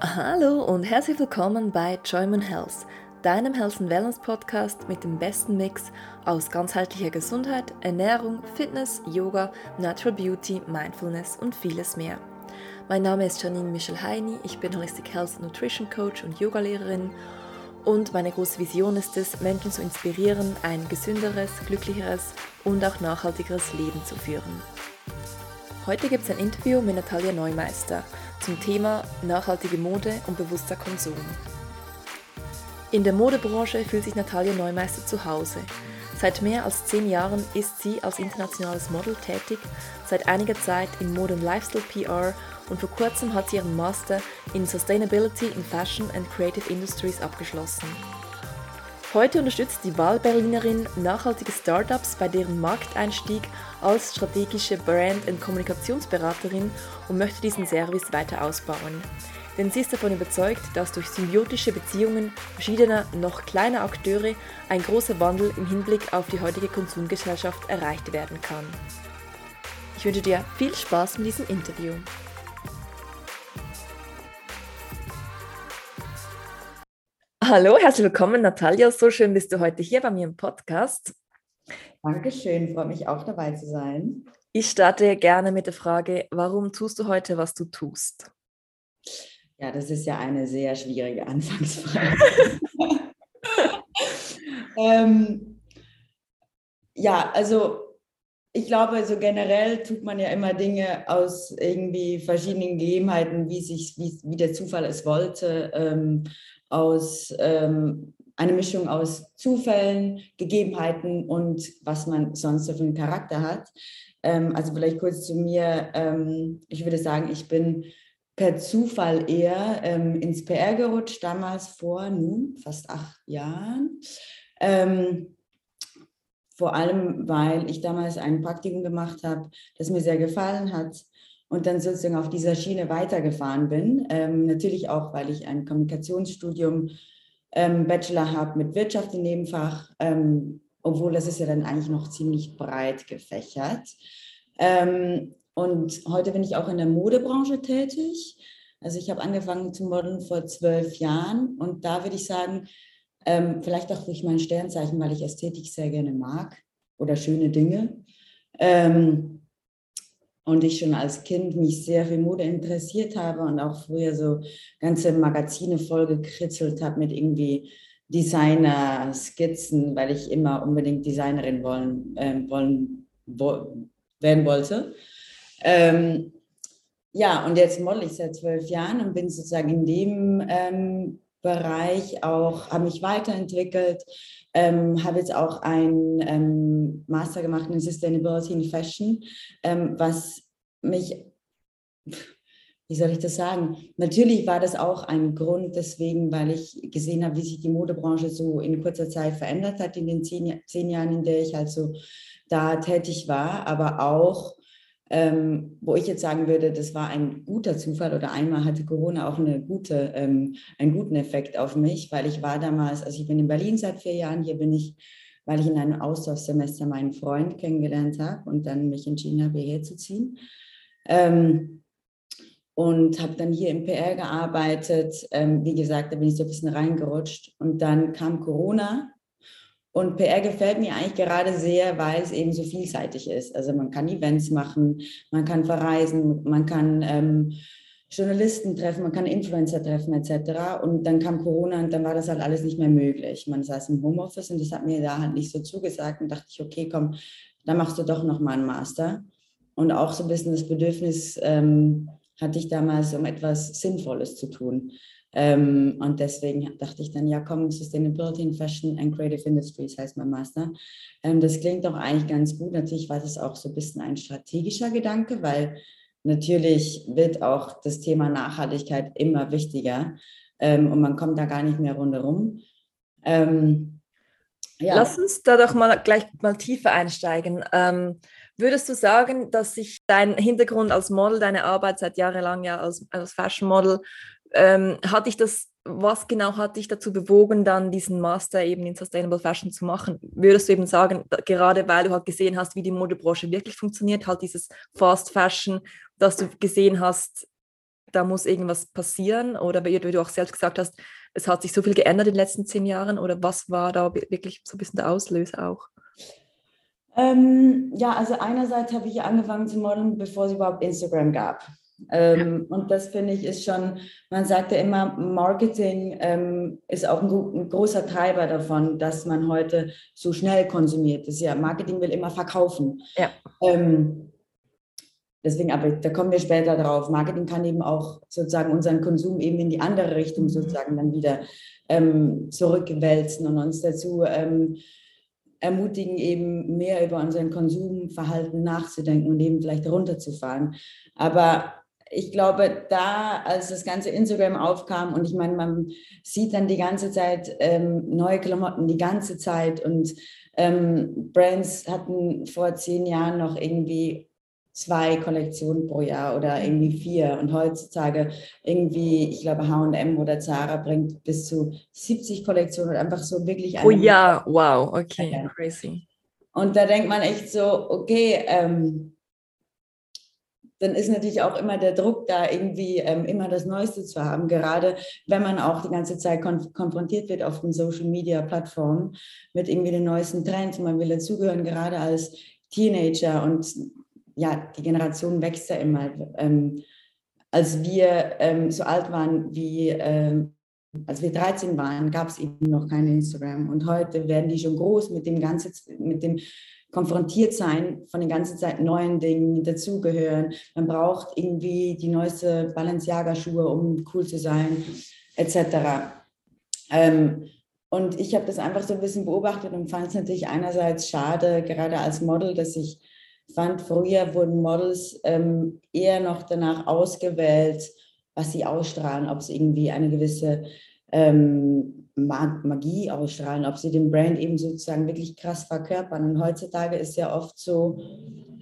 Hallo und herzlich willkommen bei Joyman Health, deinem Health and Wellness Podcast mit dem besten Mix aus ganzheitlicher Gesundheit, Ernährung, Fitness, Yoga, Natural Beauty, Mindfulness und vieles mehr. Mein Name ist Janine Michel Heini, ich bin Holistic Health Nutrition Coach und Yogalehrerin und meine große Vision ist es, Menschen zu inspirieren, ein gesünderes, glücklicheres und auch nachhaltigeres Leben zu führen. Heute gibt es ein Interview mit Natalia Neumeister zum Thema nachhaltige Mode und bewusster Konsum. In der Modebranche fühlt sich Natalia Neumeister zu Hause. Seit mehr als zehn Jahren ist sie als internationales Model tätig, seit einiger Zeit in Mode- und Lifestyle PR und vor kurzem hat sie ihren Master in Sustainability in Fashion and Creative Industries abgeschlossen. Heute unterstützt die Wahlberlinerin nachhaltige Startups bei deren Markteinstieg als strategische Brand- und Kommunikationsberaterin und möchte diesen Service weiter ausbauen. Denn sie ist davon überzeugt, dass durch symbiotische Beziehungen verschiedener, noch kleiner Akteure ein großer Wandel im Hinblick auf die heutige Konsumgesellschaft erreicht werden kann. Ich wünsche dir viel Spaß mit diesem Interview. Hallo, herzlich willkommen, Natalia. So schön bist du heute hier bei mir im Podcast. Dankeschön, freue mich auch dabei zu sein. Ich starte gerne mit der Frage, warum tust du heute, was du tust? Ja, das ist ja eine sehr schwierige Anfangsfrage. ähm, ja, also ich glaube, so generell tut man ja immer Dinge aus irgendwie verschiedenen Gegebenheiten, wie, sich, wie, wie der Zufall es wollte. Ähm, aus ähm, eine Mischung aus Zufällen, Gegebenheiten und was man sonst so für einen Charakter hat. Ähm, also vielleicht kurz zu mir. Ähm, ich würde sagen, ich bin per Zufall eher ähm, ins PR gerutscht, damals vor nun fast acht Jahren. Ähm, vor allem, weil ich damals ein Praktikum gemacht habe, das mir sehr gefallen hat und dann sozusagen auf dieser Schiene weitergefahren bin. Ähm, natürlich auch, weil ich ein Kommunikationsstudium ähm, Bachelor habe mit Wirtschaft im Nebenfach, ähm, obwohl das ist ja dann eigentlich noch ziemlich breit gefächert. Ähm, und heute bin ich auch in der Modebranche tätig. Also ich habe angefangen zu modeln vor zwölf Jahren und da würde ich sagen, ähm, vielleicht auch durch mein Sternzeichen, weil ich Ästhetik sehr gerne mag oder schöne Dinge. Ähm, und ich schon als Kind mich sehr für Mode interessiert habe und auch früher so ganze Magazine vollgekritzelt habe mit irgendwie Designer-Skizzen, weil ich immer unbedingt Designerin wollen, äh, wollen wo, werden wollte. Ähm, ja, und jetzt model ich seit zwölf Jahren und bin sozusagen in dem ähm, Bereich auch, habe mich weiterentwickelt, ähm, habe jetzt auch ein ähm, Master gemacht in Sustainability in Fashion, ähm, was mich, wie soll ich das sagen? Natürlich war das auch ein Grund deswegen, weil ich gesehen habe, wie sich die Modebranche so in kurzer Zeit verändert hat in den zehn, zehn Jahren, in der ich also da tätig war, aber auch ähm, wo ich jetzt sagen würde, das war ein guter Zufall oder einmal hatte Corona auch eine gute, ähm, einen guten Effekt auf mich, weil ich war damals, also ich bin in Berlin seit vier Jahren, hier bin ich, weil ich in einem Austauschsemester meinen Freund kennengelernt habe und dann mich entschieden habe, hierher zu ziehen. Ähm, und habe dann hier im PR gearbeitet. Ähm, wie gesagt, da bin ich so ein bisschen reingerutscht. Und dann kam Corona und PR gefällt mir eigentlich gerade sehr, weil es eben so vielseitig ist. Also man kann Events machen, man kann verreisen, man kann ähm, Journalisten treffen, man kann Influencer treffen etc. Und dann kam Corona und dann war das halt alles nicht mehr möglich. Man saß im Homeoffice und das hat mir da halt nicht so zugesagt und dachte ich, okay, komm, dann machst du doch noch mal einen Master. Und auch so ein bisschen das Bedürfnis ähm, hatte ich damals, um etwas Sinnvolles zu tun. Ähm, und deswegen dachte ich dann, ja komm, Sustainability in Fashion and Creative Industries heißt mein Master. Ähm, das klingt doch eigentlich ganz gut. Natürlich war das auch so ein bisschen ein strategischer Gedanke, weil natürlich wird auch das Thema Nachhaltigkeit immer wichtiger ähm, und man kommt da gar nicht mehr rundherum. Ähm, ja. Lass uns da doch mal gleich mal tiefer einsteigen. Ähm, würdest du sagen, dass sich dein Hintergrund als Model, deine Arbeit seit jahrelang ja als, als Fashion Model ähm, hat dich das, was genau hat dich dazu bewogen, dann diesen Master eben in Sustainable Fashion zu machen? Würdest du eben sagen, gerade weil du halt gesehen hast, wie die Modebranche wirklich funktioniert, halt dieses Fast Fashion, dass du gesehen hast, da muss irgendwas passieren? Oder wie du auch selbst gesagt hast, es hat sich so viel geändert in den letzten zehn Jahren? Oder was war da wirklich so ein bisschen der Auslöser auch? Ähm, ja, also einerseits habe ich angefangen zu modeln, bevor es überhaupt Instagram gab. Ähm, ja. Und das finde ich ist schon, man sagt ja immer, Marketing ähm, ist auch ein, ein, großer Treiber davon, dass man heute so schnell konsumiert. Das ist ja, Marketing will immer verkaufen. Ja. Ähm, deswegen, aber da kommen wir später drauf. Marketing kann eben auch sozusagen unseren Konsum eben in die andere Richtung mhm. sozusagen dann wieder ähm, zurückwälzen und uns dazu ähm, ermutigen, eben mehr über unseren Konsumverhalten nachzudenken und eben vielleicht runterzufahren. Aber ich glaube, da, als das ganze Instagram aufkam und ich meine, man sieht dann die ganze Zeit ähm, neue Klamotten, die ganze Zeit und ähm, Brands hatten vor zehn Jahren noch irgendwie zwei Kollektionen pro Jahr oder irgendwie vier und heutzutage irgendwie, ich glaube, H&M oder Zara bringt bis zu 70 Kollektionen und einfach so wirklich. Oh ja, wow, okay, ja. crazy. Und da denkt man echt so, okay, ähm, dann ist natürlich auch immer der Druck da, irgendwie ähm, immer das Neueste zu haben, gerade wenn man auch die ganze Zeit konf konfrontiert wird auf den Social-Media-Plattformen mit irgendwie den neuesten Trends. Man will dazugehören, gerade als Teenager und ja, die Generation wächst ja immer. Ähm, als wir ähm, so alt waren wie, ähm, als wir 13 waren, gab es eben noch kein Instagram und heute werden die schon groß mit dem ganzen, mit dem konfrontiert sein von den ganzen Zeit neuen Dingen, dazugehören. Man braucht irgendwie die neueste Balenciaga-Schuhe, um cool zu sein, etc. Ähm, und ich habe das einfach so ein bisschen beobachtet und fand es natürlich einerseits schade, gerade als Model, dass ich fand, früher wurden Models ähm, eher noch danach ausgewählt, was sie ausstrahlen, ob sie irgendwie eine gewisse ähm, Magie ausstrahlen, ob sie den Brand eben sozusagen wirklich krass verkörpern. Und heutzutage ist ja oft so,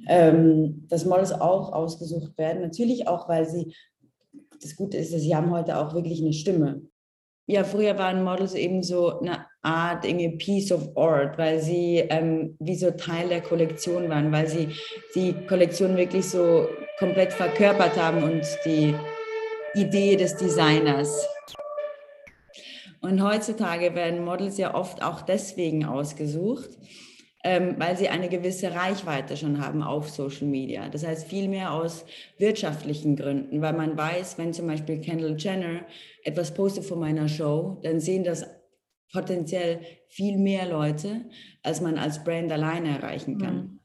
ähm, dass Models auch ausgesucht werden. Natürlich auch, weil sie, das Gute ist, dass sie haben heute auch wirklich eine Stimme. Ja, früher waren Models eben so eine Art, irgendwie Piece of Art, weil sie ähm, wie so Teil der Kollektion waren, weil sie die Kollektion wirklich so komplett verkörpert haben und die Idee des Designers. Und heutzutage werden Models ja oft auch deswegen ausgesucht, ähm, weil sie eine gewisse Reichweite schon haben auf Social Media. Das heißt vielmehr aus wirtschaftlichen Gründen, weil man weiß, wenn zum Beispiel Kendall Jenner etwas postet von meiner Show, dann sehen das potenziell viel mehr Leute, als man als Brand alleine erreichen kann. Mhm.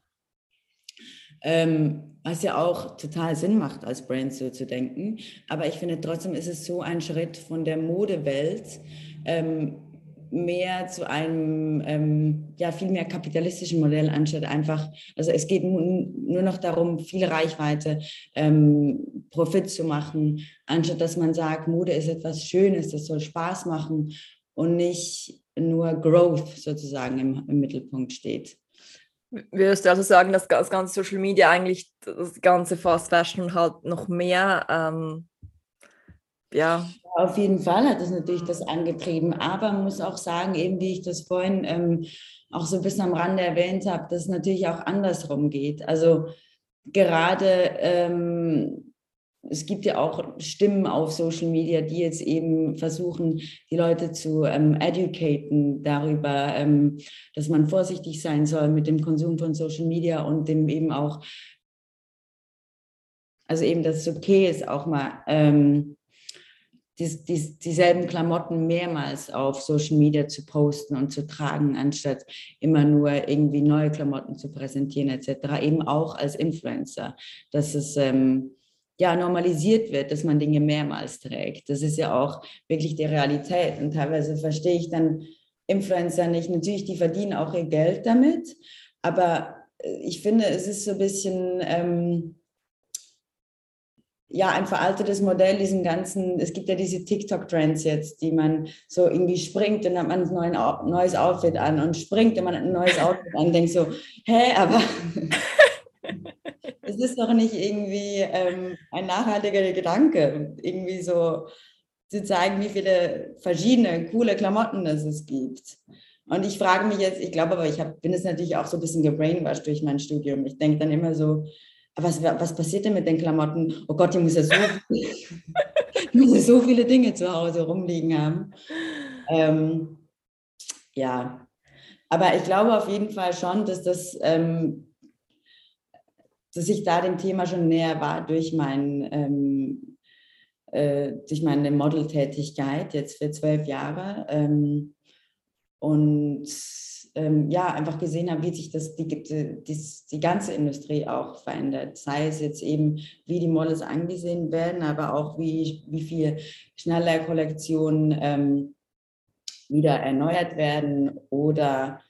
Ähm, was ja auch total Sinn macht, als Brand so zu denken. Aber ich finde trotzdem ist es so ein Schritt von der Modewelt ähm, mehr zu einem ähm, ja viel mehr kapitalistischen Modell anstatt einfach, also es geht nur noch darum, viel Reichweite, ähm, Profit zu machen, anstatt dass man sagt, Mode ist etwas Schönes, das soll Spaß machen und nicht nur Growth sozusagen im, im Mittelpunkt steht. Würdest du also sagen, dass das ganze Social Media eigentlich das ganze Fast Fashion halt noch mehr ähm, ja. Auf jeden Fall hat es natürlich das angetrieben, aber man muss auch sagen, eben wie ich das vorhin ähm, auch so ein bisschen am Rande erwähnt habe, dass es natürlich auch andersrum geht. Also gerade ähm, es gibt ja auch Stimmen auf Social Media, die jetzt eben versuchen, die Leute zu ähm, educaten darüber, ähm, dass man vorsichtig sein soll mit dem Konsum von Social Media und dem eben auch, also eben, dass es okay ist, auch mal ähm, die, die, dieselben Klamotten mehrmals auf Social Media zu posten und zu tragen, anstatt immer nur irgendwie neue Klamotten zu präsentieren etc. Eben auch als Influencer, dass es ähm, ja normalisiert wird, dass man Dinge mehrmals trägt. Das ist ja auch wirklich die Realität und teilweise verstehe ich dann Influencer nicht. Natürlich, die verdienen auch ihr Geld damit, aber äh, ich finde, es ist so ein bisschen ähm, ja, ein veraltetes Modell, diesen ganzen, es gibt ja diese TikTok-Trends jetzt, die man so irgendwie springt, dann hat man ein neues Outfit an und springt, wenn man ein neues Outfit an, denkt so, hä, aber ist doch nicht irgendwie ähm, ein nachhaltiger Gedanke, irgendwie so zu zeigen, wie viele verschiedene coole Klamotten es gibt. Und ich frage mich jetzt, ich glaube aber, ich hab, bin es natürlich auch so ein bisschen gebrainwashed durch mein Studium. Ich denke dann immer so, was, was passiert denn mit den Klamotten? Oh Gott, die muss ja so, muss ja so viele Dinge zu Hause rumliegen haben. Ähm, ja, aber ich glaube auf jeden Fall schon, dass das, ähm, dass ich da dem Thema schon näher war durch mein, ähm, äh, durch meine Modeltätigkeit jetzt für zwölf Jahre ähm, und ähm, ja einfach gesehen habe, wie sich das die, die, die, ganze Industrie auch verändert. Sei es jetzt eben, wie die Models angesehen werden, aber auch wie, wie viel schneller Kollektionen ähm, wieder erneuert werden oder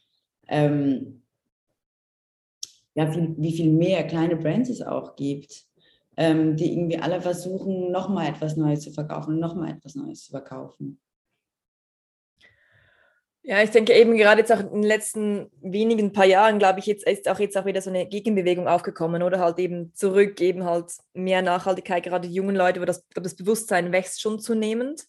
ähm, ja, viel, wie viel mehr kleine Brands es auch gibt, ähm, die irgendwie alle versuchen, nochmal etwas Neues zu verkaufen, nochmal etwas Neues zu verkaufen. Ja, ich denke eben gerade jetzt auch in den letzten wenigen paar Jahren, glaube ich, jetzt ist auch jetzt auch wieder so eine Gegenbewegung aufgekommen oder halt eben zurück, eben halt mehr Nachhaltigkeit, gerade jungen Leute, wo das, das Bewusstsein wächst schon zunehmend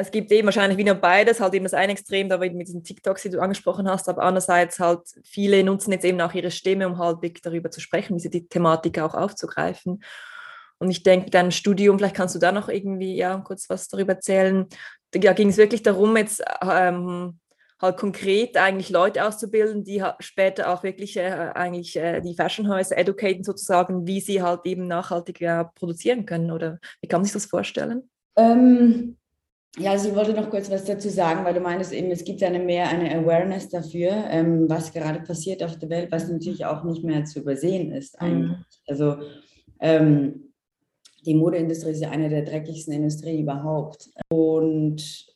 es gibt eben wahrscheinlich wieder beides, halt eben das eine Extrem, da mit diesen TikToks, die du angesprochen hast, aber andererseits halt viele nutzen jetzt eben auch ihre Stimme, um halt wirklich darüber zu sprechen, diese die Thematik auch aufzugreifen. Und ich denke, dein Studium, vielleicht kannst du da noch irgendwie ja kurz was darüber erzählen. Da ging es wirklich darum, jetzt ähm, halt konkret eigentlich Leute auszubilden, die später auch wirklich äh, eigentlich äh, die Fashionhäuser educaten sozusagen, wie sie halt eben nachhaltiger produzieren können. Oder wie kann man sich das vorstellen? Ähm, ja, also ich wollte noch kurz was dazu sagen, weil du meinst eben, es gibt eine mehr eine Awareness dafür, ähm, was gerade passiert auf der Welt, was natürlich auch nicht mehr zu übersehen ist eigentlich. Mhm. Also ähm, die Modeindustrie ist ja eine der dreckigsten Industrien überhaupt. Und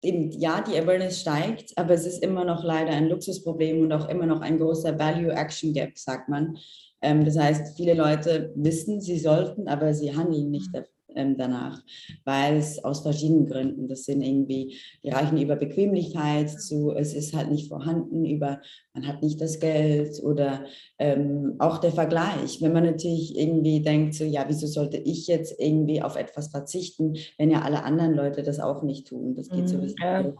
eben, ja, die Awareness steigt, aber es ist immer noch leider ein Luxusproblem und auch immer noch ein großer Value-Action-Gap, sagt man. Ähm, das heißt, viele Leute wissen, sie sollten, aber sie handeln nicht mhm. dafür ähm, danach, weil es aus verschiedenen Gründen, das sind irgendwie, die reichen über Bequemlichkeit zu, es ist halt nicht vorhanden, über, man hat nicht das Geld oder ähm, auch der Vergleich. Wenn man natürlich irgendwie denkt, so, ja, wieso sollte ich jetzt irgendwie auf etwas verzichten, wenn ja alle anderen Leute das auch nicht tun? Das geht so ein ja.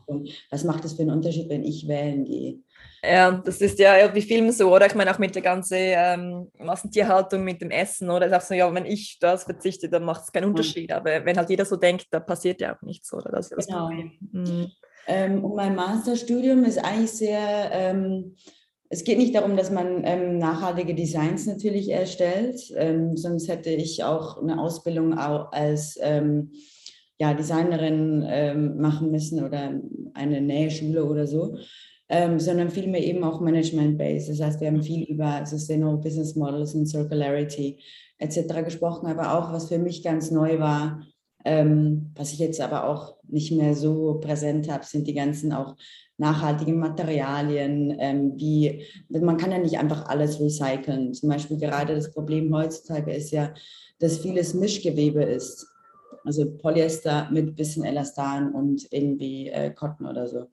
Was macht es für einen Unterschied, wenn ich wählen gehe? Ja, das ist ja wie Film so, oder? Ich meine auch mit der ganzen ähm, Massentierhaltung, mit dem Essen, oder? Sagst du, ja, wenn ich das verzichte, dann macht es keinen Unterschied. Mhm. Aber wenn halt jeder so denkt, dann passiert ja auch nichts, oder? Das ist genau. Mhm. Ähm, und mein Masterstudium ist eigentlich sehr, ähm, es geht nicht darum, dass man ähm, nachhaltige Designs natürlich erstellt, ähm, sonst hätte ich auch eine Ausbildung auch als ähm, ja, Designerin machen müssen oder eine Nähschule oder so ähm, sondern vielmehr eben auch Management-based. Das heißt, wir haben viel über Sustainable Business Models und Circularity etc. gesprochen, aber auch, was für mich ganz neu war, ähm, was ich jetzt aber auch nicht mehr so präsent habe, sind die ganzen auch nachhaltigen Materialien, ähm, wie man kann ja nicht einfach alles recyceln. Zum Beispiel gerade das Problem heutzutage ist ja, dass vieles Mischgewebe ist. Also Polyester mit bisschen Elastan und irgendwie äh, Cotton oder so.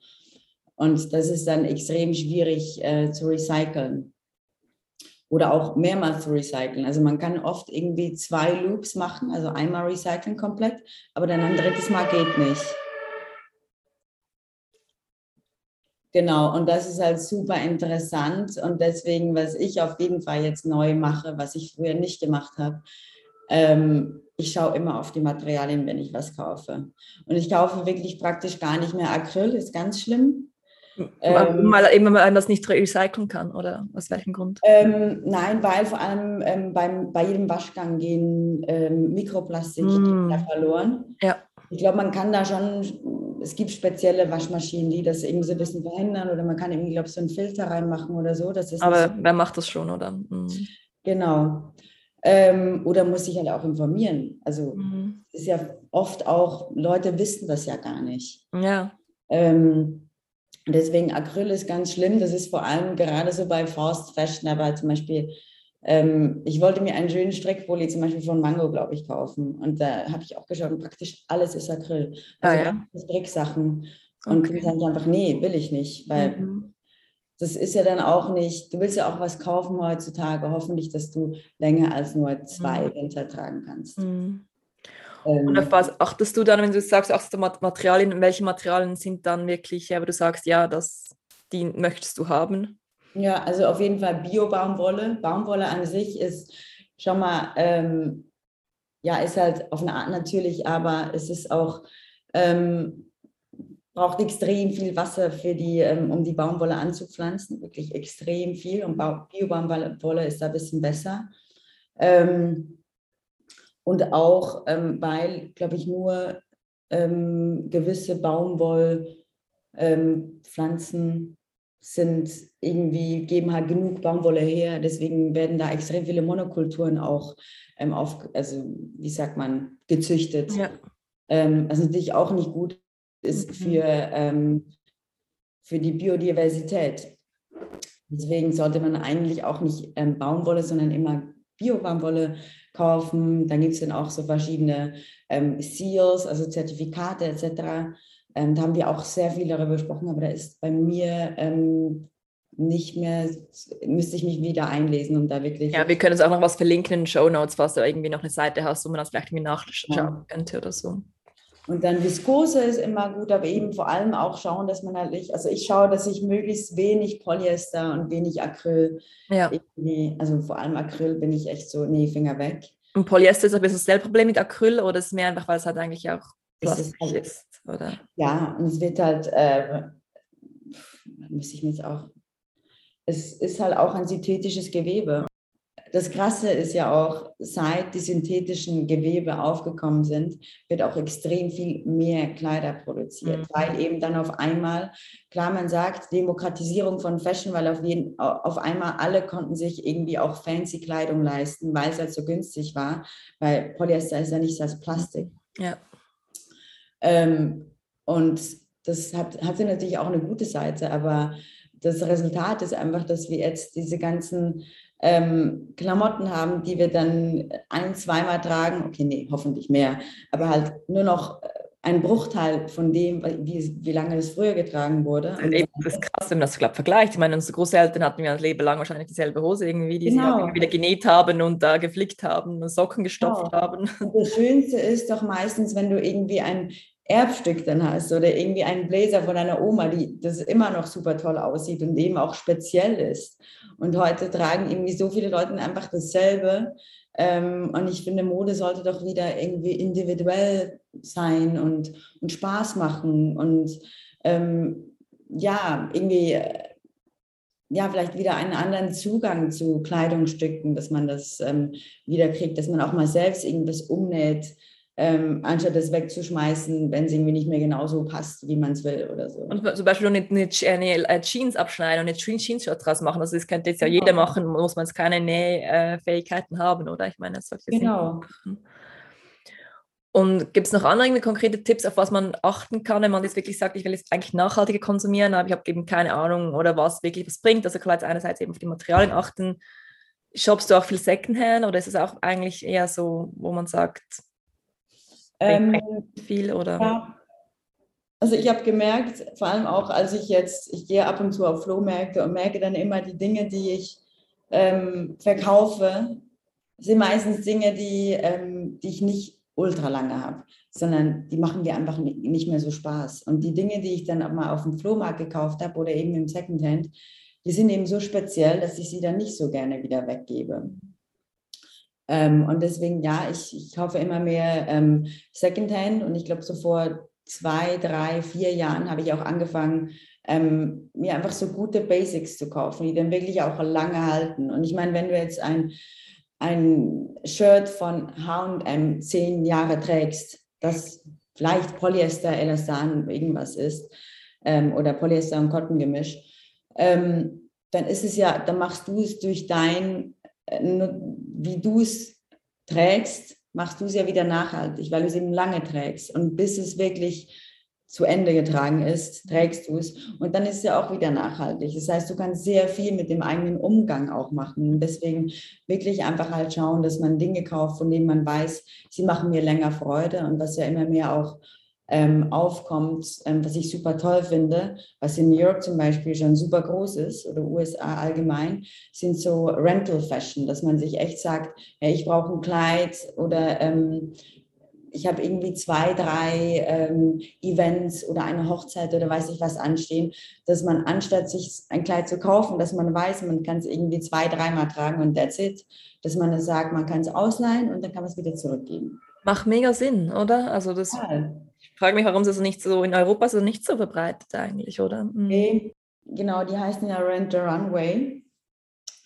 Und das ist dann extrem schwierig äh, zu recyceln oder auch mehrmals zu recyceln. Also man kann oft irgendwie zwei Loops machen, also einmal recyceln komplett, aber dann ein drittes Mal geht nicht. Genau, und das ist halt super interessant und deswegen, was ich auf jeden Fall jetzt neu mache, was ich früher nicht gemacht habe, ähm, ich schaue immer auf die Materialien, wenn ich was kaufe. Und ich kaufe wirklich praktisch gar nicht mehr Acryl, ist ganz schlimm. Ähm, weil eben man das nicht recyceln kann oder aus welchem Grund? Ähm, nein, weil vor allem ähm, beim, bei jedem Waschgang gehen ähm, Mikroplastik mm. verloren. Ja. Ich glaube, man kann da schon, es gibt spezielle Waschmaschinen, die das irgendwie so ein bisschen verhindern oder man kann irgendwie, glaube ich, so einen Filter reinmachen oder so. Das ist Aber wer macht das schon, oder? Mm. Genau. Ähm, oder muss sich halt auch informieren. Also mm. ist ja oft auch, Leute wissen das ja gar nicht. Ja. Ähm, Deswegen Acryl ist ganz schlimm. Das ist vor allem gerade so bei Fast Fashion, aber zum Beispiel, ähm, ich wollte mir einen schönen Strickpulli zum Beispiel von Mango, glaube ich, kaufen. Und da habe ich auch geschaut und praktisch alles ist Acryl. Ah, also ah, ja? Stricksachen. Und okay. dann einfach, nee, will ich nicht, weil mhm. das ist ja dann auch nicht, du willst ja auch was kaufen heutzutage, hoffentlich, dass du länger als nur zwei mhm. Winter tragen kannst. Mhm. Ähm, und auf was achtest du dann, wenn du sagst, achtest du Materialien, welche Materialien sind dann wirklich, aber du sagst, ja, das, die möchtest du haben? Ja, also auf jeden Fall Bio-Baumwolle. Baumwolle an sich ist schau mal, ähm, ja, ist halt auf eine Art natürlich, aber es ist auch, ähm, braucht extrem viel Wasser für die, ähm, um die Baumwolle anzupflanzen, wirklich extrem viel. Und Bio-Baumwolle ist da ein bisschen besser. Ähm, und auch, ähm, weil, glaube ich, nur ähm, gewisse Baumwollpflanzen sind irgendwie, geben halt genug Baumwolle her. Deswegen werden da extrem viele Monokulturen auch ähm, auf, also wie sagt man, gezüchtet. Ja. Ähm, was natürlich auch nicht gut ist mhm. für, ähm, für die Biodiversität. Deswegen sollte man eigentlich auch nicht ähm, Baumwolle, sondern immer Bio-Baumwolle kaufen. Dann gibt es dann auch so verschiedene ähm, Seals, also Zertifikate etc. Ähm, da haben wir auch sehr viel darüber gesprochen, aber da ist bei mir ähm, nicht mehr, müsste ich mich wieder einlesen, um da wirklich. Ja, wir können uns auch noch was verlinken in den Show Notes, falls du irgendwie noch eine Seite hast, wo man das vielleicht irgendwie nachschauen ja. könnte oder so. Und dann Viskose ist immer gut, aber eben vor allem auch schauen, dass man halt nicht, also ich schaue, dass ich möglichst wenig Polyester und wenig Acryl, ja. also vor allem Acryl bin ich echt so, nee, Finger weg. Und Polyester ist ein bisschen das Problem mit Acryl oder ist es mehr einfach, weil es halt eigentlich auch Plastik ist, halt, ist, oder? Ja, und es wird halt, äh, muss ich mir jetzt auch, es ist halt auch ein synthetisches Gewebe das Krasse ist ja auch, seit die synthetischen Gewebe aufgekommen sind, wird auch extrem viel mehr Kleider produziert, mhm. weil eben dann auf einmal, klar, man sagt Demokratisierung von Fashion, weil auf, jeden, auf einmal alle konnten sich irgendwie auch fancy Kleidung leisten, weil es halt so günstig war, weil Polyester ist ja nicht als Plastik. Ja. Ähm, und das hat, hatte natürlich auch eine gute Seite, aber das Resultat ist einfach, dass wir jetzt diese ganzen ähm, Klamotten haben, die wir dann ein, zweimal tragen. Okay, nee, hoffentlich mehr. Aber halt nur noch äh, ein Bruchteil von dem, wie, wie lange das früher getragen wurde. Und eben, das ist krass, wenn man das glaub, vergleicht. Ich meine, unsere Großeltern hatten ja ein Leben lang wahrscheinlich dieselbe Hose irgendwie, die genau. sie wieder genäht haben und da geflickt haben und Socken gestopft genau. haben. Und das Schönste ist doch meistens, wenn du irgendwie ein Erbstück dann hast oder irgendwie einen Bläser von deiner Oma, die das immer noch super toll aussieht und eben auch speziell ist. Und heute tragen irgendwie so viele Leute einfach dasselbe. Ähm, und ich finde, Mode sollte doch wieder irgendwie individuell sein und, und Spaß machen und ähm, ja, irgendwie ja, vielleicht wieder einen anderen Zugang zu Kleidungsstücken, dass man das ähm, wieder kriegt, dass man auch mal selbst irgendwas umnäht, ähm, anstatt das wegzuschmeißen, wenn es irgendwie nicht mehr genauso passt, wie man es will oder so. Und zum Beispiel eine, eine, eine Jeans abschneiden und eine Jeans-Shirt draus machen. Also das könnte jetzt ja genau. jeder machen, muss man es keine Nähfähigkeiten haben, oder? Ich meine, das sollte genau. Und gibt es noch andere konkrete Tipps, auf was man achten kann, wenn man jetzt wirklich sagt, ich will jetzt eigentlich nachhaltiger konsumieren, aber ich habe eben keine Ahnung oder was wirklich was bringt? Also klar, jetzt einerseits eben auf die Materialien achten. Shoppst du auch viel Secondhand oder ist es auch eigentlich eher so, wo man sagt, ähm, viel oder? Ja. Also ich habe gemerkt, vor allem auch als ich jetzt, ich gehe ab und zu auf Flohmärkte und merke dann immer die Dinge, die ich ähm, verkaufe, sind meistens Dinge, die, ähm, die ich nicht ultra lange habe, sondern die machen mir einfach nicht mehr so Spaß. Und die Dinge, die ich dann auch mal auf dem Flohmarkt gekauft habe oder eben im Secondhand, die sind eben so speziell, dass ich sie dann nicht so gerne wieder weggebe. Ähm, und deswegen, ja, ich, ich kaufe immer mehr ähm, Secondhand und ich glaube, so vor zwei, drei, vier Jahren habe ich auch angefangen, ähm, mir einfach so gute Basics zu kaufen, die dann wirklich auch lange halten. Und ich meine, wenn du jetzt ein, ein Shirt von HM zehn Jahre trägst, das vielleicht Polyester, Elastan, irgendwas ist, ähm, oder Polyester und Cotton-Gemisch, ähm, dann ist es ja, dann machst du es durch dein wie du es trägst, machst du es ja wieder nachhaltig, weil du es eben lange trägst. Und bis es wirklich zu Ende getragen ist, trägst du es. Und dann ist es ja auch wieder nachhaltig. Das heißt, du kannst sehr viel mit dem eigenen Umgang auch machen. Und deswegen wirklich einfach halt schauen, dass man Dinge kauft, von denen man weiß, sie machen mir länger Freude und was ja immer mehr auch ähm, aufkommt, ähm, was ich super toll finde, was in New York zum Beispiel schon super groß ist oder USA allgemein, sind so Rental Fashion, dass man sich echt sagt, ja, ich brauche ein Kleid oder ähm, ich habe irgendwie zwei, drei ähm, Events oder eine Hochzeit oder weiß ich was anstehen, dass man anstatt sich ein Kleid zu kaufen, dass man weiß, man kann es irgendwie zwei, dreimal tragen und that's it, dass man es sagt, man kann es ausleihen und dann kann man es wieder zurückgeben. Macht mega Sinn, oder? Also das, ja. Ich frage mich, warum es nicht so in Europa so nicht so verbreitet eigentlich, oder? Mhm. Nee, genau, die heißen ja Rent the Runway,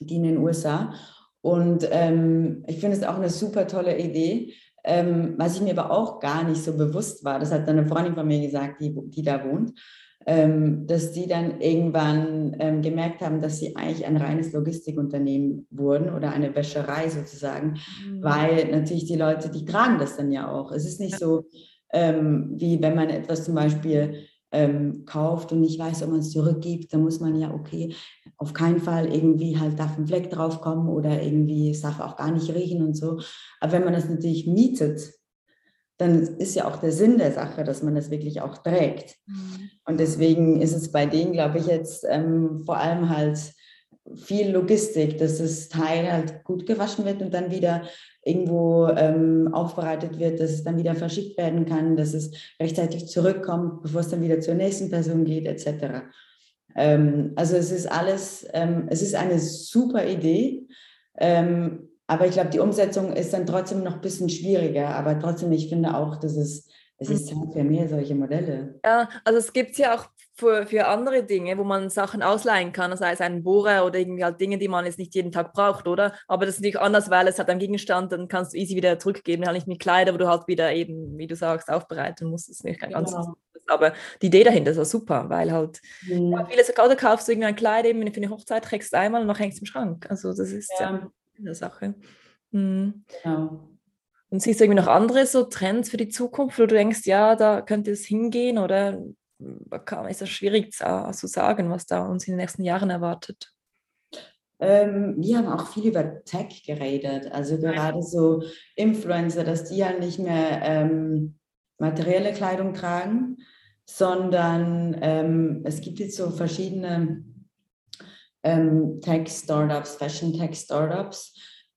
die in den USA. Und ähm, ich finde es auch eine super tolle Idee. Ähm, was ich mir aber auch gar nicht so bewusst war, das hat eine Freundin von mir gesagt, die, die da wohnt, ähm, dass die dann irgendwann ähm, gemerkt haben, dass sie eigentlich ein reines Logistikunternehmen wurden oder eine Wäscherei sozusagen, mhm. weil natürlich die Leute, die tragen das dann ja auch. Es ist nicht so, ähm, wie wenn man etwas zum Beispiel ähm, kauft und nicht weiß, ob man es zurückgibt, dann muss man ja, okay, auf keinen Fall irgendwie halt darf ein Fleck drauf kommen oder irgendwie es darf auch gar nicht riechen und so. Aber wenn man das natürlich mietet, dann ist ja auch der Sinn der Sache, dass man das wirklich auch trägt. Mhm. Und deswegen ist es bei denen, glaube ich, jetzt ähm, vor allem halt viel Logistik, dass das Teil halt gut gewaschen wird und dann wieder irgendwo ähm, aufbereitet wird, dass es dann wieder verschickt werden kann, dass es rechtzeitig zurückkommt, bevor es dann wieder zur nächsten Person geht, etc. Ähm, also es ist alles, ähm, es ist eine super Idee, ähm, aber ich glaube, die Umsetzung ist dann trotzdem noch ein bisschen schwieriger, aber trotzdem, ich finde auch, dass es es ist Zeit für mehr solche Modelle. Ja, also es gibt ja auch für, für andere Dinge, wo man Sachen ausleihen kann, sei es ein Bohrer oder irgendwie halt Dinge, die man jetzt nicht jeden Tag braucht, oder? Aber das ist nicht anders, weil es hat einen Gegenstand, dann kannst du easy wieder zurückgeben, halt nicht mit Kleider, wo du halt wieder eben, wie du sagst, aufbereiten musst. Das ist nicht ganz genau. Aber die Idee dahinter ist ja super, weil halt mhm. ja, viele oder kaufst du irgendwie ein Kleid eben für eine Hochzeit, trägst du einmal und noch hängst im Schrank. Also das ist ja, eine Sache. Mhm. Genau. Und siehst du irgendwie noch andere so Trends für die Zukunft, wo du denkst, ja, da könnte es hingehen oder ist das schwierig zu sagen, was da uns in den nächsten Jahren erwartet? Ähm, wir haben auch viel über Tech geredet, also gerade so Influencer, dass die ja nicht mehr ähm, materielle Kleidung tragen, sondern ähm, es gibt jetzt so verschiedene ähm, Tech-Startups, Fashion-Tech-Startups,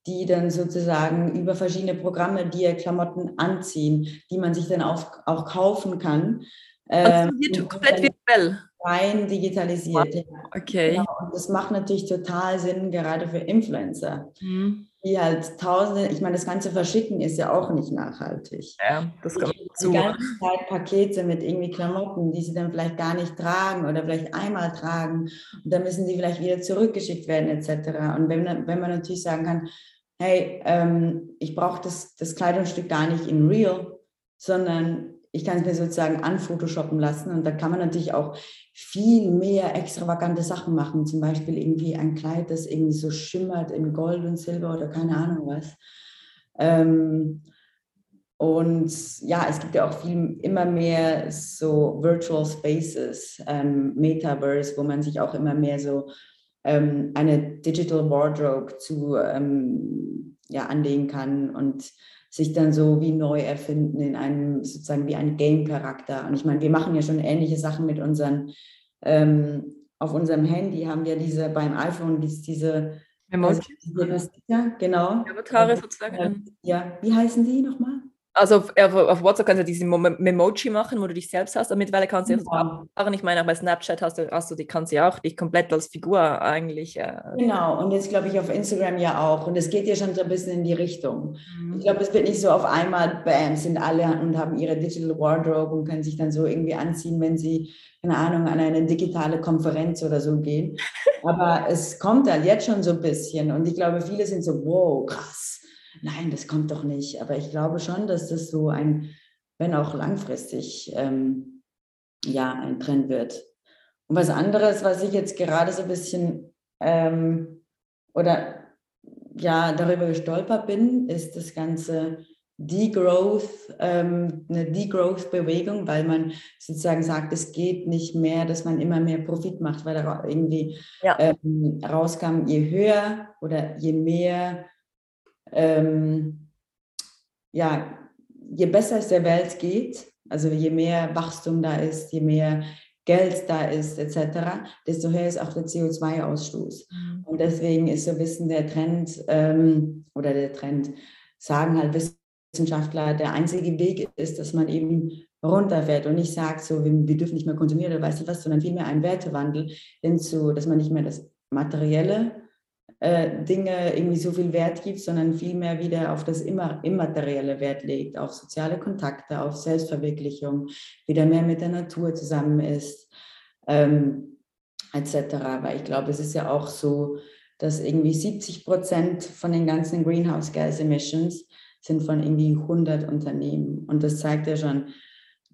die dann sozusagen über verschiedene Programme dir Klamotten anziehen, die man sich dann auch, auch kaufen kann. Also ähm, komplett virtuell. Rein digitalisiert. Ja. Okay. Genau. Und das macht natürlich total Sinn, gerade für Influencer. Mhm. Die halt tausende, ich meine, das ganze Verschicken ist ja auch nicht nachhaltig. Ja, das kommt zu. Die ganze Zeit Pakete mit irgendwie Klamotten, die sie dann vielleicht gar nicht tragen oder vielleicht einmal tragen. Und dann müssen sie vielleicht wieder zurückgeschickt werden, etc. Und wenn, wenn man natürlich sagen kann, hey, ähm, ich brauche das, das Kleidungsstück gar nicht in real, sondern ich kann es mir sozusagen anphotoshoppen lassen. Und da kann man natürlich auch viel mehr extravagante Sachen machen, zum Beispiel irgendwie ein Kleid, das irgendwie so schimmert in Gold und Silber oder keine Ahnung was. Ähm, und ja, es gibt ja auch viel, immer mehr so Virtual Spaces, ähm, Metaverse, wo man sich auch immer mehr so ähm, eine Digital Wardrobe zu ähm, ja, anlegen kann. Und sich dann so wie neu erfinden in einem sozusagen wie ein Game-Charakter. Und ich meine, wir machen ja schon ähnliche Sachen mit unseren, ähm, auf unserem Handy haben wir diese, beim iPhone diese, diese Emojis. Also, genau. Avatare sozusagen. Ja, wie heißen die nochmal? Also auf, auf, WhatsApp kannst du diese Memoji machen, wo du dich selbst hast. Und mittlerweile kannst du ja. auch Ich meine, auch bei Snapchat hast du, hast du die kannst du ja auch dich komplett als Figur eigentlich. Äh, genau, und jetzt glaube ich auf Instagram ja auch. Und es geht ja schon so ein bisschen in die Richtung. Mhm. Ich glaube, es wird nicht so auf einmal, bam, sind alle und haben ihre Digital Wardrobe und können sich dann so irgendwie anziehen, wenn sie, keine Ahnung, an eine digitale Konferenz oder so gehen. Aber es kommt halt jetzt schon so ein bisschen. Und ich glaube, viele sind so, wow, krass nein, das kommt doch nicht. Aber ich glaube schon, dass das so ein, wenn auch langfristig, ähm, ja, ein Trend wird. Und was anderes, was ich jetzt gerade so ein bisschen ähm, oder ja, darüber gestolpert bin, ist das ganze Degrowth, ähm, eine Degrowth-Bewegung, weil man sozusagen sagt, es geht nicht mehr, dass man immer mehr Profit macht, weil da irgendwie ja. ähm, rauskam, je höher oder je mehr ähm, ja, je besser es der Welt geht, also je mehr Wachstum da ist, je mehr Geld da ist, etc., desto höher ist auch der CO2-Ausstoß. Mhm. Und deswegen ist so ein bisschen der Trend ähm, oder der Trend, sagen halt Wissenschaftler, der einzige Weg ist, dass man eben runterfährt und nicht sagt, so, wir, wir dürfen nicht mehr konsumieren oder weiß ich was, sondern vielmehr einen Wertewandel hinzu, dass man nicht mehr das materielle äh, Dinge irgendwie so viel Wert gibt, sondern vielmehr wieder auf das immer immaterielle Wert legt, auf soziale Kontakte, auf Selbstverwirklichung, wieder mehr mit der Natur zusammen ist, ähm, etc. Weil ich glaube, es ist ja auch so, dass irgendwie 70 Prozent von den ganzen Greenhouse Gas Emissions sind von irgendwie 100 Unternehmen. Und das zeigt ja schon,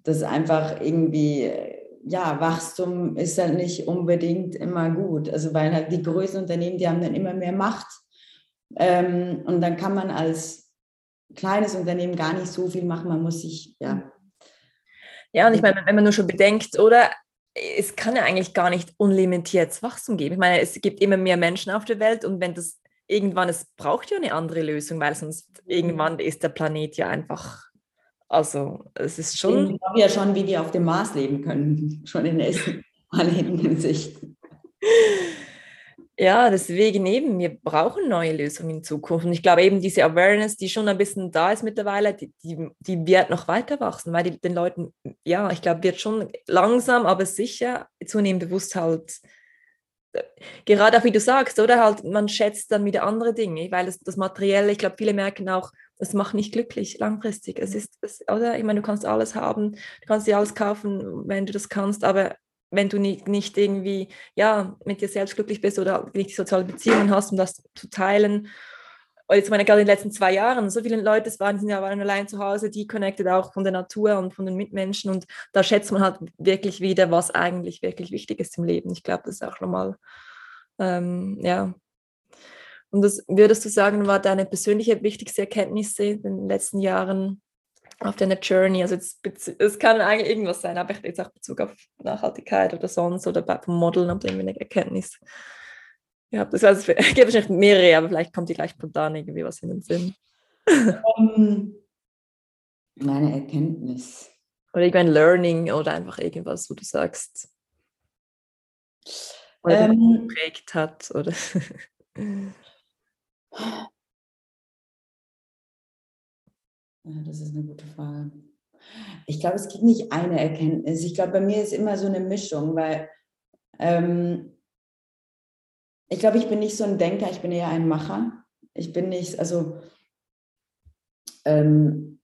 dass einfach irgendwie, ja, Wachstum ist halt nicht unbedingt immer gut. Also weil halt die größten Unternehmen, die haben dann immer mehr Macht. Ähm, und dann kann man als kleines Unternehmen gar nicht so viel machen. Man muss sich, ja. Ja, und ich meine, wenn man nur schon bedenkt, oder es kann ja eigentlich gar nicht unlimitiertes Wachstum geben. Ich meine, es gibt immer mehr Menschen auf der Welt und wenn das irgendwann, es braucht ja eine andere Lösung, weil sonst irgendwann ist der Planet ja einfach, also es ist schon... Ich glaube ja schon, wie wir auf dem Mars leben können, schon in der ersten Hinsicht. Ja, deswegen eben, wir brauchen neue Lösungen in Zukunft. Und ich glaube eben, diese Awareness, die schon ein bisschen da ist mittlerweile, die, die, die wird noch weiter wachsen, weil die, den Leuten, ja, ich glaube, wird schon langsam, aber sicher zunehmend bewusst halt, äh, gerade auch wie du sagst, oder halt, man schätzt dann wieder andere Dinge, weil das, das Materielle, ich glaube, viele merken auch, es macht nicht glücklich langfristig. Es ist, es, oder? Ich meine, du kannst alles haben, du kannst dir alles kaufen, wenn du das kannst, aber wenn du nicht, nicht irgendwie ja, mit dir selbst glücklich bist oder nicht die soziale Beziehungen hast, um das zu teilen. Und jetzt meine gerade in den letzten zwei Jahren, so viele Leute waren, sind ja waren allein zu Hause, die connected auch von der Natur und von den Mitmenschen und da schätzt man halt wirklich wieder, was eigentlich wirklich wichtig ist im Leben. Ich glaube, das ist auch nochmal, ähm, ja. Und das würdest du sagen, war deine persönliche wichtigste Erkenntnis in den letzten Jahren, auf deiner Journey. Also es kann eigentlich irgendwas sein, aber ich jetzt auch Bezug auf Nachhaltigkeit oder sonst oder beim Modeln habe irgendwie eine Erkenntnis. Ja, das heißt, es gibt wahrscheinlich mehrere, aber vielleicht kommt die gleich spontan irgendwie was in den Sinn. Um, ähm, meine Erkenntnis. Oder irgendein Learning oder einfach irgendwas, wo du sagst. Oder ähm, geprägt hat. Oder das ist eine gute Frage. Ich glaube, es gibt nicht eine Erkenntnis. Ich glaube, bei mir ist immer so eine Mischung, weil ähm, ich glaube, ich bin nicht so ein Denker, ich bin eher ein Macher. Ich bin nicht, also ähm,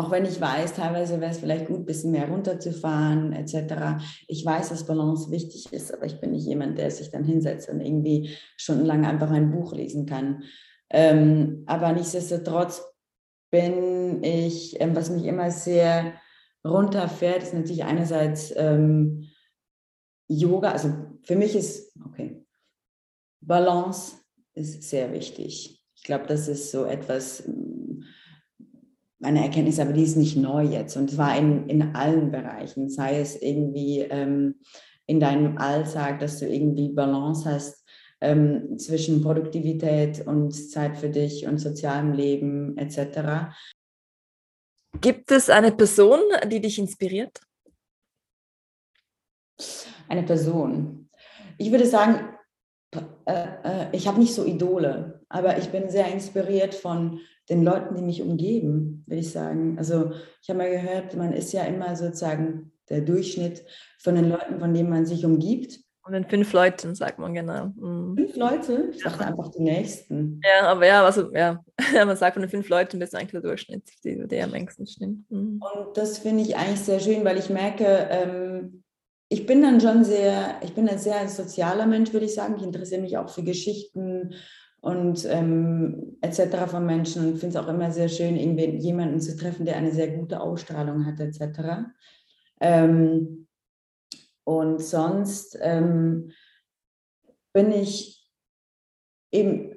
auch wenn ich weiß, teilweise wäre es vielleicht gut, ein bisschen mehr runterzufahren, etc. Ich weiß, dass Balance wichtig ist, aber ich bin nicht jemand, der sich dann hinsetzt und irgendwie stundenlang einfach ein Buch lesen kann. Ähm, aber nichtsdestotrotz bin ich, ähm, was mich immer sehr runterfährt, ist natürlich einerseits ähm, Yoga. Also für mich ist, okay, Balance ist sehr wichtig. Ich glaube, das ist so etwas, meine Erkenntnis, aber die ist nicht neu jetzt. Und zwar in, in allen Bereichen, sei es irgendwie ähm, in deinem Alltag, dass du irgendwie Balance hast ähm, zwischen Produktivität und Zeit für dich und sozialem Leben etc. Gibt es eine Person, die dich inspiriert? Eine Person. Ich würde sagen, äh, äh, ich habe nicht so Idole, aber ich bin sehr inspiriert von den Leuten, die mich umgeben, würde ich sagen. Also ich habe mal gehört, man ist ja immer sozusagen der Durchschnitt von den Leuten, von denen man sich umgibt. Von den fünf Leuten, sagt man genau. Mhm. Fünf Leute? Ich dachte einfach die nächsten. Ja, aber ja, also ja, man sagt von den fünf Leuten bist du eigentlich der Durchschnitt, die, der am engsten stimmt. Mhm. Und das finde ich eigentlich sehr schön, weil ich merke, ähm, ich bin dann schon sehr, ich bin ein sehr sozialer Mensch, würde ich sagen. Ich interessiere mich auch für Geschichten und ähm, etc. von Menschen und finde es auch immer sehr schön, irgendwie jemanden zu treffen, der eine sehr gute Ausstrahlung hat, etc. Ähm, und sonst ähm, bin ich eben,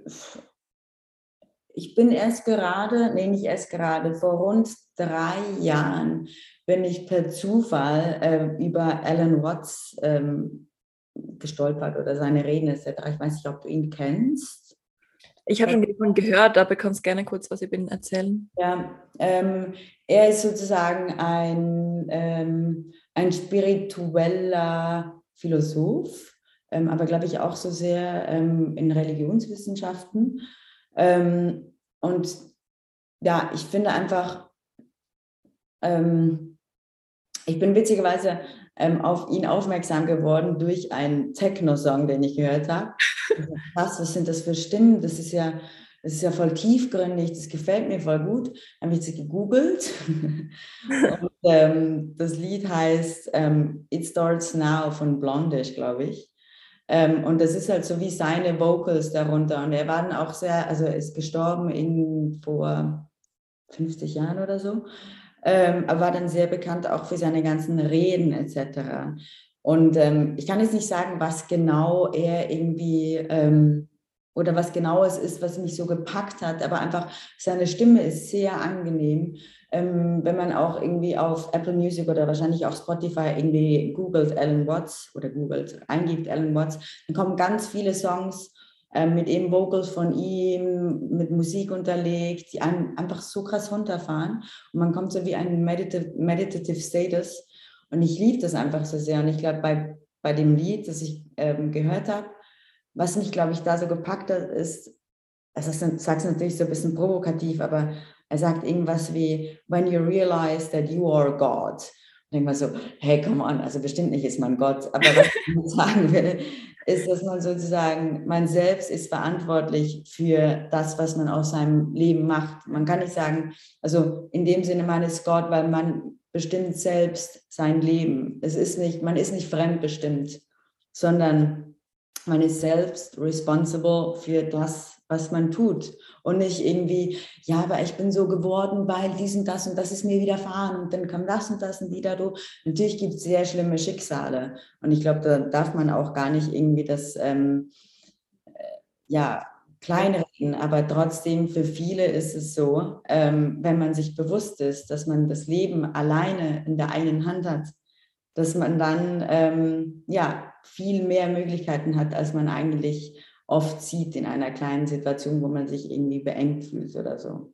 ich bin erst gerade, nee, nicht erst gerade, vor rund drei Jahren bin ich per Zufall äh, über Alan Watts ähm, gestolpert oder seine Reden etc. Ich weiß nicht, ob du ihn kennst. Ich habe schon davon gehört, aber kannst gerne kurz was über ihn erzählen. Ja, ähm, er ist sozusagen ein ähm, ein spiritueller Philosoph, ähm, aber glaube ich auch so sehr ähm, in Religionswissenschaften. Ähm, und ja, ich finde einfach, ähm, ich bin witzigerweise ähm, auf ihn aufmerksam geworden durch einen Techno-Song, den ich gehört habe. Was, was sind das für Stimmen? Das ist ja, das ist ja voll tiefgründig, das gefällt mir voll gut. Dann habe ich sie gegoogelt. Und, ähm, das Lied heißt ähm, It Starts Now von Blondish, glaube ich. Ähm, und das ist halt so wie seine Vocals darunter. Und er war dann auch sehr, also er ist gestorben in, vor 50 Jahren oder so ähm, war dann sehr bekannt auch für seine ganzen Reden etc. Und ähm, ich kann jetzt nicht sagen, was genau er irgendwie ähm, oder was genau es ist, was mich so gepackt hat, aber einfach seine Stimme ist sehr angenehm. Ähm, wenn man auch irgendwie auf Apple Music oder wahrscheinlich auch Spotify irgendwie googelt Alan Watts oder googelt, eingibt Alan Watts, dann kommen ganz viele Songs ähm, mit eben Vocals von ihm, mit Musik unterlegt, die einfach so krass runterfahren. Und man kommt so wie ein Meditative, Meditative Status. Und ich liebe das einfach so sehr. Und ich glaube, bei, bei dem Lied, das ich ähm, gehört habe, was mich, glaube ich, da so gepackt hat, ist, also sagt es natürlich so ein bisschen provokativ, aber er sagt irgendwas wie, when you realize that you are God. Und denke mal so, hey, come on, also bestimmt nicht ist man Gott, aber was ich sagen will, ist, dass man sozusagen, man selbst ist verantwortlich für das, was man aus seinem Leben macht. Man kann nicht sagen, also in dem Sinne, man ist Gott, weil man bestimmt selbst sein Leben. Es ist nicht, man ist nicht fremdbestimmt, sondern man ist selbst responsible für das, was man tut. Und nicht irgendwie, ja, aber ich bin so geworden, weil dies und das und das ist mir widerfahren und dann kam das und das und wieder du. Natürlich gibt es sehr schlimme Schicksale. Und ich glaube, da darf man auch gar nicht irgendwie das, ähm, äh, ja, kleinreden, aber trotzdem für viele ist es so, ähm, wenn man sich bewusst ist, dass man das Leben alleine in der einen Hand hat, dass man dann ähm, ja viel mehr Möglichkeiten hat, als man eigentlich oft sieht in einer kleinen Situation, wo man sich irgendwie beengt fühlt oder so.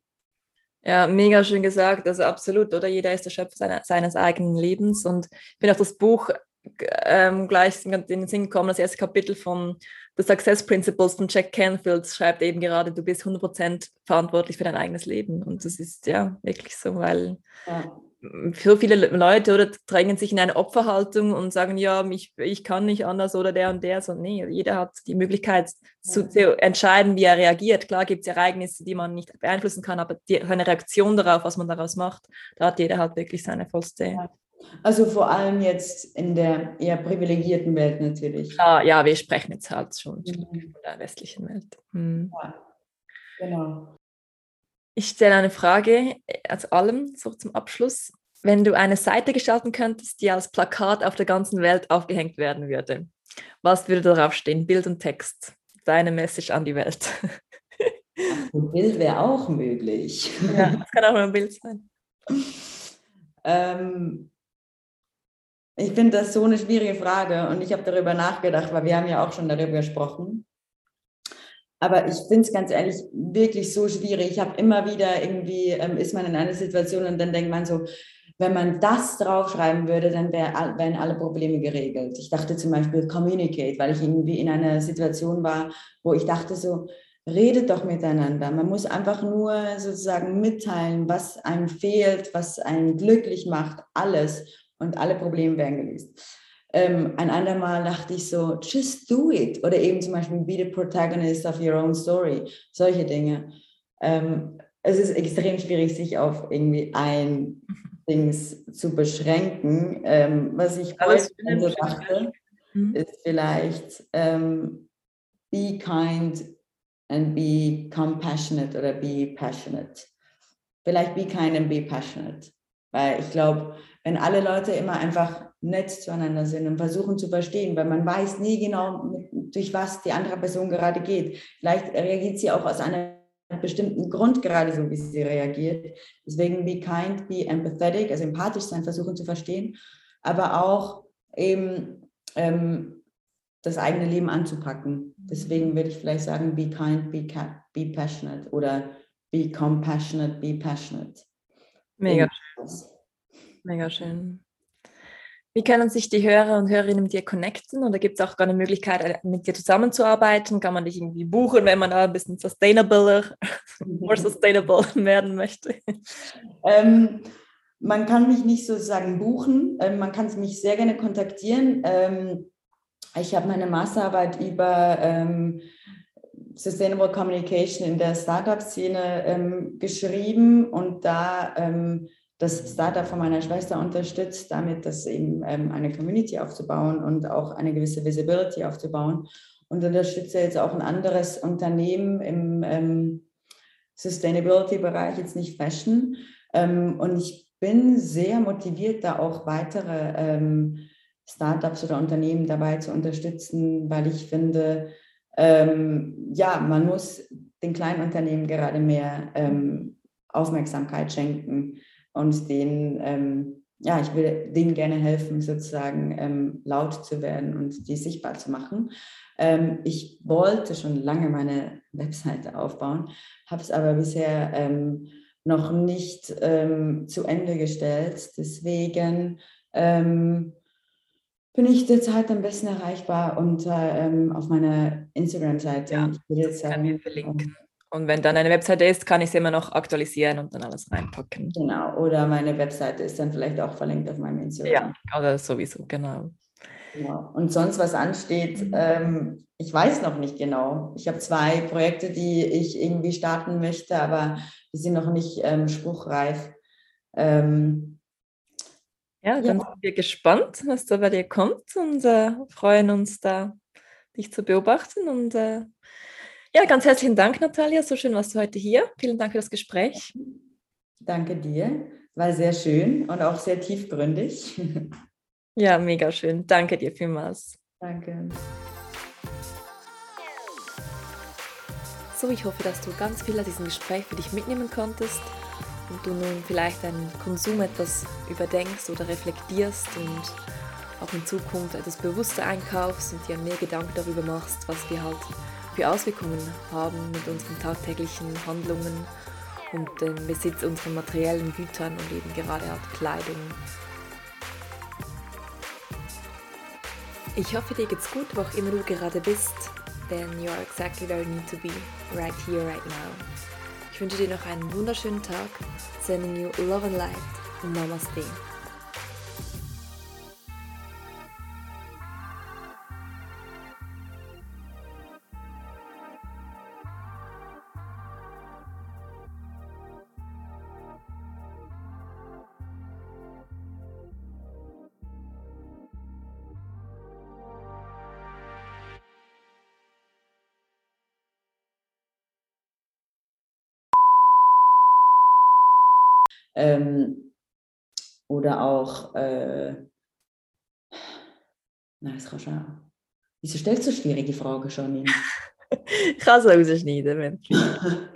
Ja, mega schön gesagt. Also absolut, oder? Jeder ist der Schöpfer seiner, seines eigenen Lebens. Und ich bin auf das Buch ähm, gleich in den Sinn gekommen, das erste Kapitel von The Success Principles von Jack Canfield schreibt eben gerade, du bist 100% verantwortlich für dein eigenes Leben. Und das ist ja wirklich so, weil ja so viele Leute oder drängen sich in eine Opferhaltung und sagen, ja, mich, ich kann nicht anders oder der und der. So, nee, jeder hat die Möglichkeit zu, zu entscheiden, wie er reagiert. Klar gibt es Ereignisse, die man nicht beeinflussen kann, aber die, seine Reaktion darauf, was man daraus macht, da hat jeder halt wirklich seine vollste. Also vor allem jetzt in der eher privilegierten Welt natürlich. Klar, ja, wir sprechen jetzt halt schon mhm. von der westlichen Welt. Mhm. Ja, genau. Ich stelle eine Frage als allem, so zum Abschluss. Wenn du eine Seite gestalten könntest, die als Plakat auf der ganzen Welt aufgehängt werden würde, was würde darauf stehen? Bild und Text. Deine Message an die Welt. ein Bild wäre auch möglich. Ja, das kann auch ein Bild sein. Ähm, ich finde das so eine schwierige Frage und ich habe darüber nachgedacht, weil wir haben ja auch schon darüber gesprochen. Aber ich finde es ganz ehrlich wirklich so schwierig. Ich habe immer wieder irgendwie, ähm, ist man in einer Situation und dann denkt man so, wenn man das draufschreiben würde, dann wär, wären alle Probleme geregelt. Ich dachte zum Beispiel communicate, weil ich irgendwie in einer Situation war, wo ich dachte so, redet doch miteinander. Man muss einfach nur sozusagen mitteilen, was einem fehlt, was einen glücklich macht, alles. Und alle Probleme werden gelöst. Ähm, ein andermal dachte ich so, just do it. Oder eben zum Beispiel, be the protagonist of your own story. Solche Dinge. Ähm, es ist extrem schwierig, sich auf irgendwie ein Dings zu beschränken. Ähm, was ich heute so dachte, mhm. ist vielleicht ähm, be kind and be compassionate oder be passionate. Vielleicht be kind and be passionate. Weil ich glaube, wenn alle Leute immer einfach nett zueinander sind und versuchen zu verstehen, weil man weiß nie genau, durch was die andere Person gerade geht. Vielleicht reagiert sie auch aus einem bestimmten Grund gerade so, wie sie reagiert. Deswegen be kind, be empathetic, also empathisch sein, versuchen zu verstehen, aber auch eben ähm, das eigene Leben anzupacken. Deswegen würde ich vielleicht sagen, be kind, be, be passionate oder be compassionate, be passionate. Mega schön. Mega schön. Wie können sich die Hörer und Hörerinnen mit dir connecten? Oder gibt es auch gar eine Möglichkeit, äh, mit dir zusammenzuarbeiten? Kann man dich irgendwie buchen, wenn man da ein bisschen sustainabler, more sustainable werden möchte? Ähm, man kann mich nicht sozusagen buchen, ähm, man kann mich sehr gerne kontaktieren. Ähm, ich habe meine Masterarbeit über ähm, Sustainable Communication in der Startup-Szene ähm, geschrieben und da ähm, das Startup von meiner Schwester unterstützt, damit das eben ähm, eine Community aufzubauen und auch eine gewisse Visibility aufzubauen. Und unterstütze jetzt auch ein anderes Unternehmen im Sustainability-Bereich, jetzt nicht Fashion. und ich bin sehr motiviert, da auch weitere ähm, Startups oder Unternehmen dabei zu unterstützen, weil ich finde, ähm, ja, man muss den kleinen Unternehmen gerade mehr ähm, Aufmerksamkeit schenken und denen, ähm, ja, ich will denen gerne helfen, sozusagen ähm, laut zu werden und die sichtbar zu machen. Ähm, ich wollte schon lange meine Webseite aufbauen, habe es aber bisher noch nicht ähm, zu Ende gestellt. Deswegen ähm, bin ich derzeit am besten erreichbar unter ähm, auf meiner Instagram-Seite. Ja, das kann ich verlinken. Und wenn dann eine Webseite ist, kann ich sie immer noch aktualisieren und dann alles reinpacken. Genau, oder meine Webseite ist dann vielleicht auch verlinkt auf meinem Instagram. Ja, oder sowieso, genau. Genau. Und sonst, was ansteht, ähm, ich weiß noch nicht genau. Ich habe zwei Projekte, die ich irgendwie starten möchte, aber die sind noch nicht ähm, spruchreif. Ähm, ja, dann ja. sind wir gespannt, was da bei dir kommt und äh, freuen uns da, dich zu beobachten. Und äh, ja, ganz herzlichen Dank, Natalia. So schön warst du heute hier. Vielen Dank für das Gespräch. Danke dir. War sehr schön und auch sehr tiefgründig. Ja, mega schön. Danke dir vielmals. Danke. So, ich hoffe, dass du ganz viel aus diesem Gespräch für dich mitnehmen konntest und du nun vielleicht deinen Konsum etwas überdenkst oder reflektierst und auch in Zukunft etwas bewusster einkaufst und dir mehr Gedanken darüber machst, was wir halt für Auswirkungen haben mit unseren tagtäglichen Handlungen und dem Besitz unserer materiellen Gütern und eben gerade halt Kleidung. Ich hoffe, dir geht's gut, wo auch immer du gerade bist then you're exactly where you need to be, right here, right now. Ich wünsche dir noch einen wunderschönen Tag, sending you love and light. Namaste. Ähm, oder auch, äh, nein, das kannst du auch. Wieso stellst du schwierige Fragen, Janine? ich kann es rausschneiden, wenn